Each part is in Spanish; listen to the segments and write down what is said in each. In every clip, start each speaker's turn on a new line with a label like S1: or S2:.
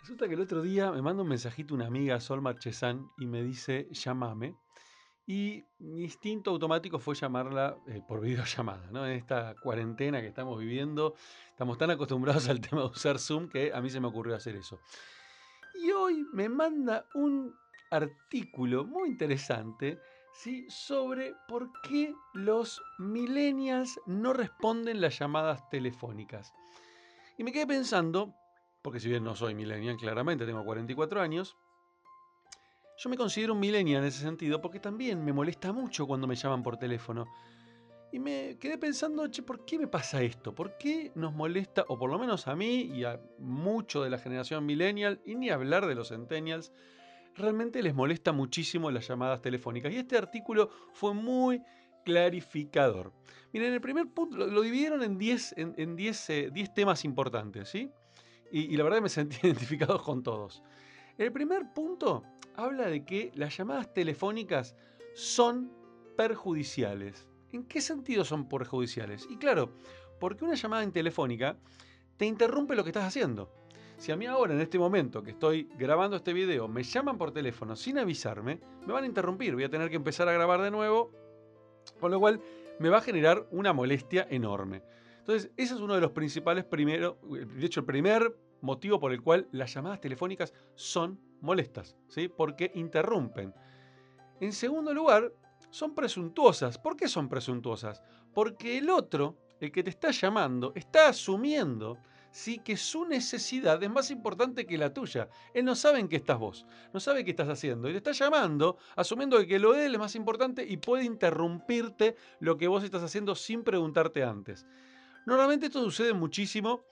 S1: Resulta que el otro día me manda un mensajito una amiga, Sol Marchesán, y me dice, llámame. Y mi instinto automático fue llamarla eh, por videollamada, ¿no? En esta cuarentena que estamos viviendo, estamos tan acostumbrados al tema de usar Zoom que a mí se me ocurrió hacer eso. Y hoy me manda un artículo muy interesante ¿sí? sobre por qué los millennials no responden las llamadas telefónicas. Y me quedé pensando, porque si bien no soy millennial, claramente tengo 44 años, yo me considero un millennial en ese sentido porque también me molesta mucho cuando me llaman por teléfono. Y me quedé pensando, che, ¿por qué me pasa esto? ¿Por qué nos molesta, o por lo menos a mí y a mucho de la generación millennial, y ni hablar de los centennials, realmente les molesta muchísimo las llamadas telefónicas? Y este artículo fue muy clarificador. Miren, el primer punto lo, dividieron en 10 en, eh, temas importantes, ¿sí? Y, la verdad me sentí identificado con todos. El primer punto habla de que las llamadas telefónicas son perjudiciales. ¿En qué sentido son perjudiciales? Y claro, porque una llamada en telefónica te interrumpe lo que estás haciendo. Si a mí ahora, en este momento que estoy grabando este video, me llaman por teléfono sin avisarme, me van a interrumpir. Voy a tener que empezar a grabar de nuevo, con lo cual me va a generar una molestia enorme. Entonces, ese es uno de los principales primero, de hecho, el primer motivo por el cual las llamadas telefónicas son molestas, ¿sí? Porque interrumpen. En segundo lugar, son presuntuosas. ¿Por qué son presuntuosas? Porque el otro, el que te está llamando, está asumiendo sí que su necesidad es más importante que la tuya. Él no sabe en qué estás vos, no sabe qué estás haciendo y te está llamando asumiendo que lo de él es más importante y puede interrumpirte lo que vos estás haciendo sin preguntarte antes. Normalmente esto sucede muchísimo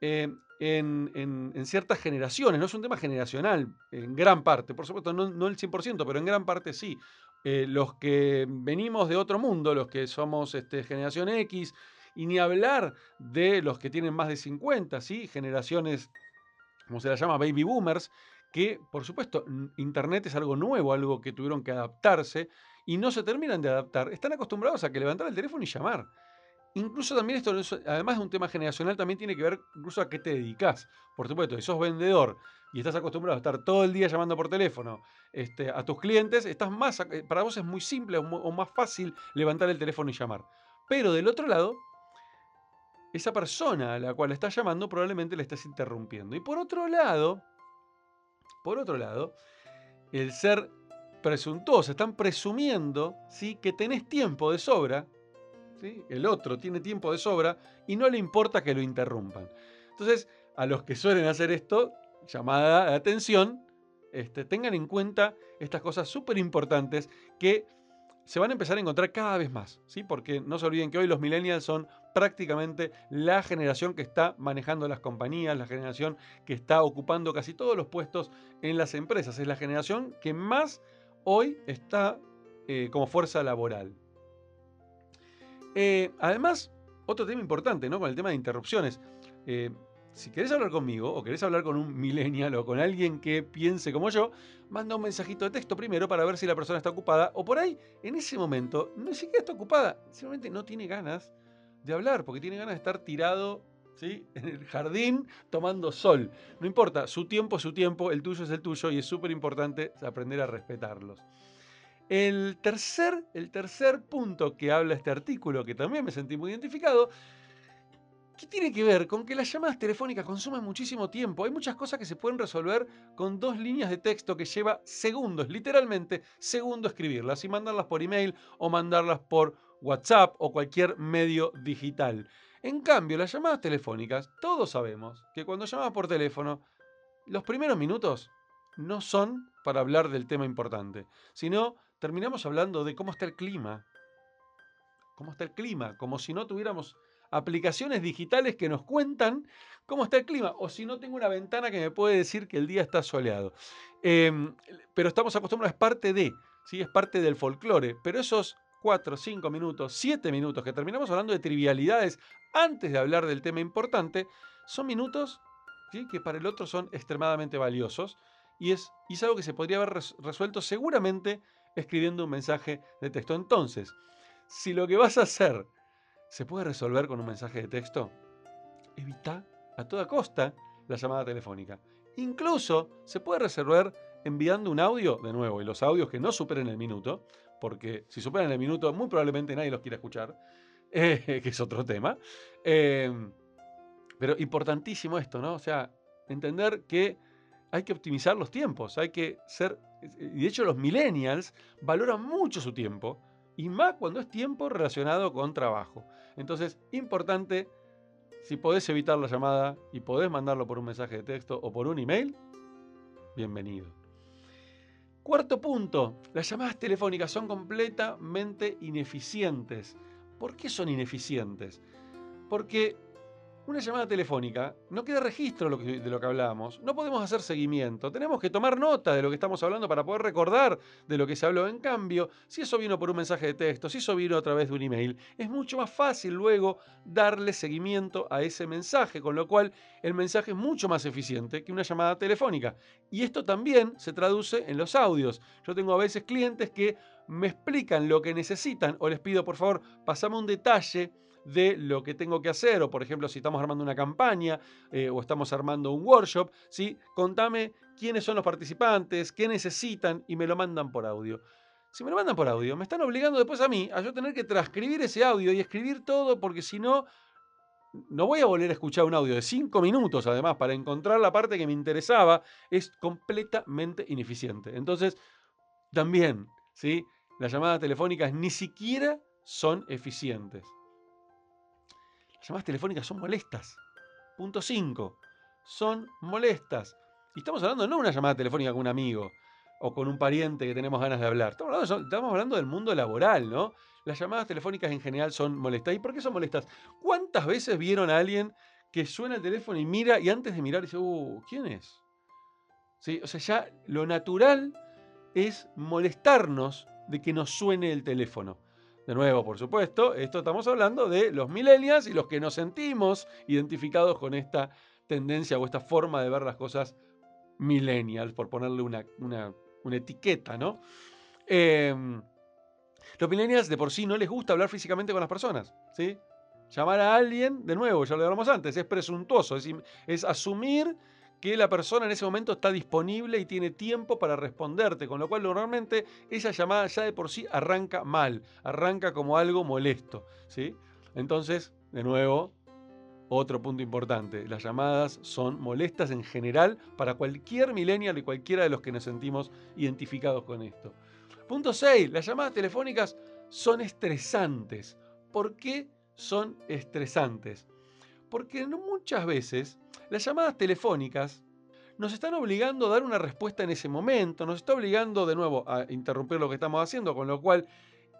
S1: eh, en, ciertas generaciones, no es un tema generacional, en gran parte, por supuesto, no, el 100%, pero en gran parte sí. Eh, los que venimos de otro mundo, los que somos este, generación X, y ni hablar de los que tienen más de 50, ¿sí? generaciones, como se las llama, baby boomers, que por supuesto Internet es algo nuevo, algo que tuvieron que adaptarse y no se terminan de adaptar. Están acostumbrados a que levantar el teléfono y llamar. Incluso también esto, además de un tema generacional, también tiene que ver incluso a qué te dedicas. Por supuesto, si sos vendedor y estás acostumbrado a estar todo el día llamando por teléfono este, a tus clientes, estás más, eh, para vos es muy simple o más fácil levantar el teléfono y llamar. Pero del otro lado, esa persona a la cual estás llamando probablemente le estás interrumpiendo. Y por otro lado, por otro lado, el ser presuntuoso, están presumiendo ¿sí? que tenés tiempo de sobra el otro tiene tiempo de sobra y no le importa que lo interrumpan. Entonces, a los que suelen hacer esto, llamada de atención, este, tengan en cuenta estas cosas súper importantes que se van a empezar a encontrar cada vez más, ¿sí? porque no se olviden que hoy los millennials son prácticamente la generación que está manejando las compañías, la generación que está ocupando casi todos los puestos en las empresas, es la generación que más hoy está eh, como fuerza laboral. Eh, además, otro tema importante, ¿no? Con el tema de interrupciones. Eh, si querés hablar conmigo o querés hablar con un millennial o con alguien que piense como yo, manda un mensajito de texto primero para ver si la persona está ocupada o por ahí, en ese momento, no siquiera está ocupada, simplemente no tiene ganas de hablar porque tiene ganas de estar tirado ¿sí? en el jardín tomando sol. No importa, su tiempo es su tiempo, el tuyo es el tuyo y es súper importante aprender a respetarlos. El tercer, el tercer punto que habla este artículo, que también me sentí muy identificado, ¿Qué tiene que ver con que las llamadas telefónicas consumen muchísimo tiempo? Hay muchas cosas que se pueden resolver con dos líneas de texto que lleva segundos, literalmente segundos escribirlas y mandarlas por email o mandarlas por WhatsApp o cualquier medio digital. En cambio, las llamadas telefónicas, todos sabemos que cuando llamas por teléfono, los primeros minutos no son para hablar del tema importante, sino terminamos hablando de cómo está el clima. Cómo está el clima, como si no tuviéramos aplicaciones digitales que nos cuentan cómo está el clima, o si no tengo una ventana que me puede decir que el día está soleado. Em, pero estamos acostumbrados, es parte de, ¿sí? es parte del folclore, pero esos 4, 5 minutos, 7 minutos que terminamos hablando de trivialidades antes de hablar del tema importante, son minutos que para el otro son extremadamente valiosos y y es algo que se podría haber resuelto seguramente escribiendo un mensaje de texto. Entonces, si lo que vas a hacer se puede resolver con un mensaje de texto, evita a toda costa la llamada telefónica. Incluso se puede resolver enviando un audio, de nuevo, y los audios que no superen el minuto, porque si superan el minuto muy probablemente nadie los quiera escuchar, eh, que es otro tema. Em, pero importantísimo esto, ¿no? O sea, entender que hay que optimizar los tiempos, hay que ser... De hecho los millennials valoran mucho su tiempo, y más cuando es tiempo relacionado con trabajo. Entonces, importante, si podés evitar la llamada y podés mandarlo por un mensaje de texto o por un email, bienvenido. Cuarto punto, las llamadas telefónicas son completamente ineficientes. ¿Por qué son ineficientes? Porque una llamada telefónica, no queda registro de lo, que, hablábamos, no podemos hacer seguimiento, tenemos que tomar nota de lo que estamos hablando para poder recordar de lo que se habló. En cambio, si eso vino por un mensaje de texto, si eso vino a través de un email, es mucho más fácil luego darle seguimiento a ese mensaje, con lo cual el mensaje es mucho más eficiente que una llamada telefónica. Y esto también se traduce en los audios. Yo tengo a veces clientes que me explican lo que necesitan o les pido por favor, pasame un detalle de lo que tengo que hacer, o por ejemplo, si estamos armando una campaña eh, o estamos armando un workshop, ¿sí? contame quiénes son los participantes, qué necesitan y me lo mandan por audio. Si me lo mandan por audio, me están obligando después a mí a yo tener que transcribir ese audio y escribir todo porque si no, no voy a volver a escuchar un audio de cinco minutos además para encontrar la parte que me interesaba. Es completamente ineficiente. Entonces, también, ¿sí? Las llamadas telefónicas ni siquiera son eficientes. Llamadas telefónicas son molestas. Punto 5. Son molestas. Y estamos hablando no de una llamada telefónica con un amigo o con un pariente que tenemos ganas de hablar. Estamos hablando, del mundo laboral, ¿no? Las llamadas telefónicas en general son molestas. ¿Y por qué son molestas? ¿Cuántas veces vieron a alguien que suena el teléfono y mira y antes de mirar dice, uh, ¿quién es? ¿Sí? O sea, ya lo natural es molestarnos de que nos suene el teléfono. De nuevo, por supuesto, esto estamos hablando de los millennials y los que nos sentimos identificados con esta tendencia o esta forma de ver las cosas millennials, por ponerle una, etiqueta, ¿no? Em, los millennials de por sí no les gusta hablar físicamente con las personas, ¿sí? Llamar a alguien, de nuevo, ya lo hablamos antes, es presuntuoso, es, es asumir que la persona en ese momento está disponible y tiene tiempo para responderte, con lo cual normalmente esa llamada ya de por sí arranca mal, arranca como algo molesto, ¿sí? Entonces, de nuevo, otro punto importante, las llamadas son molestas en general para cualquier millennial y cualquiera de los que nos sentimos identificados con esto. Punto 6, las llamadas telefónicas son estresantes. ¿Por qué son estresantes? Porque muchas veces las llamadas telefónicas nos están obligando a dar una respuesta en ese momento, nos está obligando de nuevo a interrumpir lo que estamos haciendo, con lo cual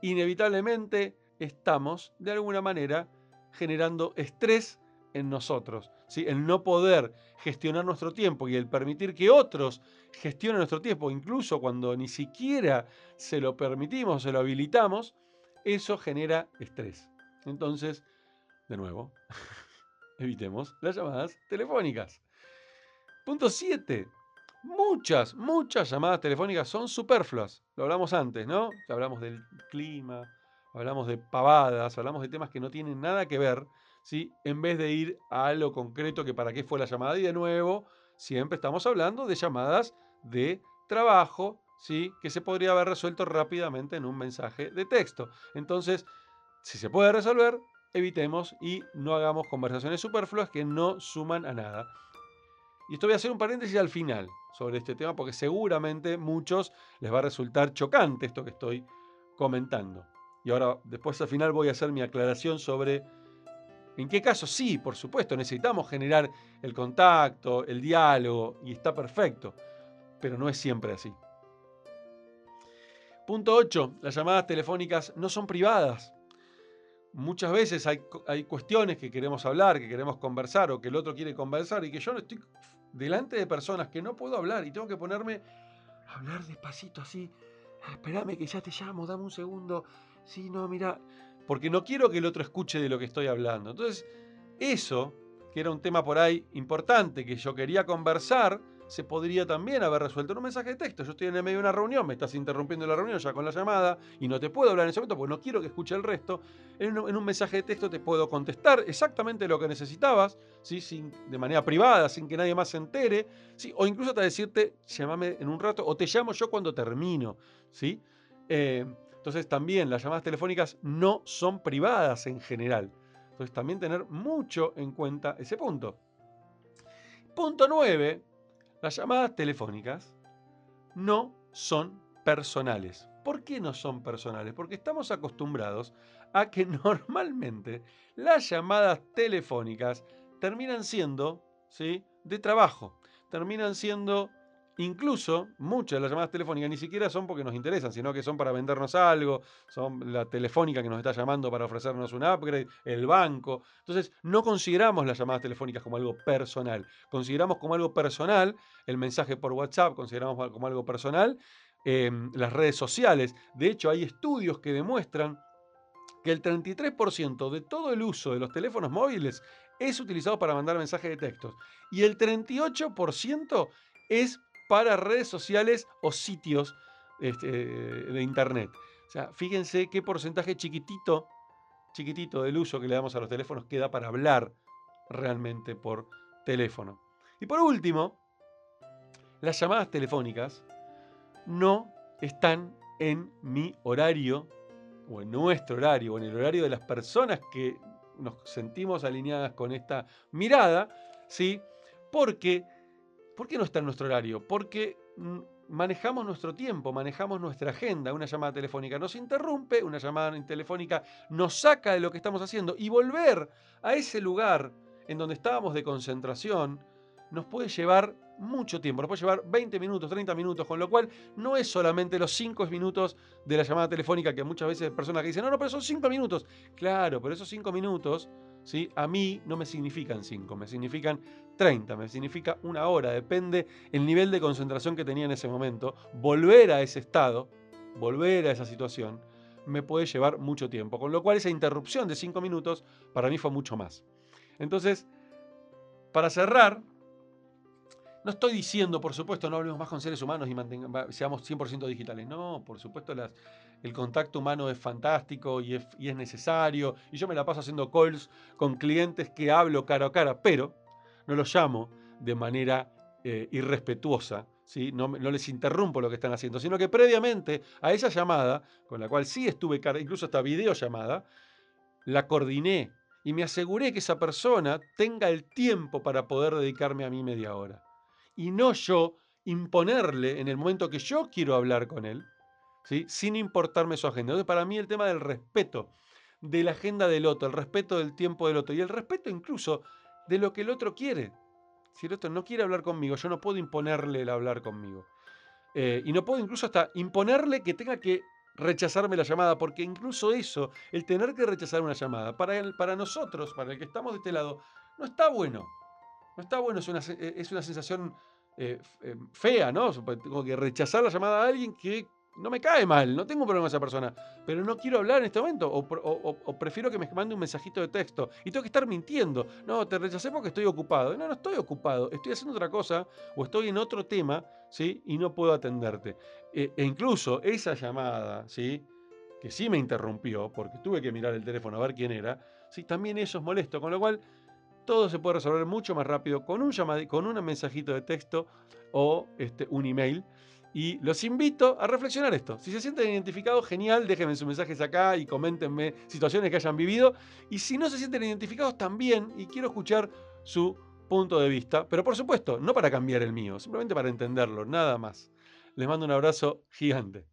S1: inevitablemente estamos de alguna manera generando estrés en nosotros. ¿sí? El no poder gestionar nuestro tiempo y el permitir que otros gestionen nuestro tiempo, incluso cuando ni siquiera se lo permitimos, se lo habilitamos, eso genera estrés. Entonces, de nuevo, evitemos las llamadas telefónicas. Punto 7. Muchas, muchas llamadas telefónicas son superfluas. Lo hablamos antes, ¿no? Hablamos del clima, hablamos de pavadas, hablamos de temas que no tienen nada que ver, ¿sí? En vez de ir a algo concreto que para qué fue la llamada. Y de nuevo, siempre estamos hablando de llamadas de trabajo, ¿sí? Que se podría haber resuelto rápidamente en un mensaje de texto. Entonces, si se puede resolver, evitemos y no hagamos conversaciones superfluas que no suman a nada. Y esto voy a hacer un paréntesis al final sobre este tema porque seguramente muchos les va a resultar chocante esto que estoy comentando. Y ahora después al final voy a hacer mi aclaración sobre en qué caso sí, por supuesto, necesitamos generar el contacto, el diálogo y está perfecto, pero no es siempre así. Punto 8. Las llamadas telefónicas no son privadas muchas veces hay, hay, cuestiones que queremos hablar, que queremos conversar o que el otro quiere conversar y que yo no estoy delante de personas que no puedo hablar y tengo que ponerme a hablar despacito así. Espérame que ya te llamo, dame un segundo. Sí, no, mira, porque no quiero que el otro escuche de lo que estoy hablando. Entonces, eso, que era un tema por ahí importante que yo quería conversar, se podría también haber resuelto en un mensaje de texto. Yo estoy en el medio de una reunión, me estás interrumpiendo la reunión ya con la llamada y no te puedo hablar en ese momento porque no quiero que escuche el resto. En un, mensaje de texto te puedo contestar exactamente lo que necesitabas, ¿sí? sin, de manera privada, sin que nadie más se entere, ¿sí? o incluso hasta decirte, llámame en un rato o te llamo yo cuando termino. ¿sí? Eh, entonces también las llamadas telefónicas no son privadas en general. Entonces también tener mucho en cuenta ese punto. Punto 9. Las llamadas telefónicas no son personales. ¿Por qué no son personales? Porque estamos acostumbrados a que normalmente las llamadas telefónicas terminan siendo ¿sí? de trabajo, terminan siendo Incluso muchas de las llamadas telefónicas ni siquiera son porque nos interesan, sino que son para vendernos algo, son la telefónica que nos está llamando para ofrecernos un upgrade, el banco. Entonces, no consideramos las llamadas telefónicas como algo personal. Consideramos como algo personal el mensaje por WhatsApp, consideramos como algo personal em, las redes sociales. De hecho, hay estudios que demuestran que el 33% de todo el uso de los teléfonos móviles es utilizado para mandar mensajes de textos y el 38% es para redes sociales o sitios este, de internet. O sea, fíjense qué porcentaje chiquitito, chiquitito del uso que le damos a los teléfonos queda para hablar realmente por teléfono. Y por último, las llamadas telefónicas no están en mi horario o en nuestro horario o en el horario de las personas que nos sentimos alineadas con esta mirada, ¿sí? Porque ¿Por qué no está en nuestro horario? Porque mm, manejamos nuestro tiempo, manejamos nuestra agenda. Una llamada telefónica nos interrumpe, una llamada telefónica nos saca de lo que estamos haciendo y volver a ese lugar en donde estábamos de concentración nos puede llevar mucho tiempo, nos puede llevar 20 minutos, 30 minutos, con lo cual no es solamente los 5 minutos de la llamada telefónica que muchas veces personas que dicen, no, no, pero son 5 minutos. Claro, pero esos 5 minutos ¿sí? A mí no me significan 5, me significan 30, me significa una hora, depende el nivel de concentración que tenía en ese momento. Volver a ese estado, volver a esa situación, me puede llevar mucho tiempo, con lo cual esa interrupción de 5 minutos para mí fue mucho más. Entonces, para cerrar, no estoy diciendo, por supuesto, no hablemos más con seres humanos y seamos 100% digitales. No, por supuesto, las, el contacto humano es fantástico y es, necesario. Y yo me la paso haciendo calls con clientes que hablo cara a cara, pero no los llamo de manera eh, irrespetuosa. No, no, les interrumpo lo que están haciendo, sino que previamente a esa llamada, con la cual sí estuve, incluso esta videollamada, la coordiné y me aseguré que esa persona tenga el tiempo para poder dedicarme a mí media hora y no yo imponerle en el momento que yo quiero hablar con él, ¿sí? sin importarme su agenda. Entonces, para mí el tema del respeto de la agenda del otro, el respeto del tiempo del otro y el respeto incluso de lo que el otro quiere. Si el otro no quiere hablar conmigo, yo no puedo imponerle el hablar conmigo. Eh, y no puedo incluso hasta imponerle que tenga que rechazarme la llamada, porque incluso eso, el tener que rechazar una llamada, para, para nosotros, para el que estamos de este lado, no está bueno. No está bueno, es una, es una sensación eh, eh, fea, ¿no? Tengo que rechazar la llamada a alguien que no me cae mal, no tengo un problema con esa persona, pero no quiero hablar en este momento, o, prefiero que me mande un mensajito de texto y tengo que estar mintiendo. No, te rechacé porque estoy ocupado. No, no estoy ocupado, estoy haciendo otra cosa o estoy en otro tema, ¿sí? Y no puedo atenderte. E, e incluso esa llamada, ¿sí? Que sí me interrumpió porque tuve que mirar el teléfono a ver quién era, ¿sí? También eso es molesto, con lo cual todo se puede resolver mucho más rápido con un, con un mensajito de texto o este, un email. Y los invito a reflexionar esto. Si se sienten identificados, genial, déjenme sus mensajes acá y coméntenme situaciones que hayan vivido. Y si no se sienten identificados, también, y quiero escuchar su punto de vista. Pero por supuesto, no para cambiar el mío, simplemente para entenderlo, nada más. Les mando un abrazo gigante.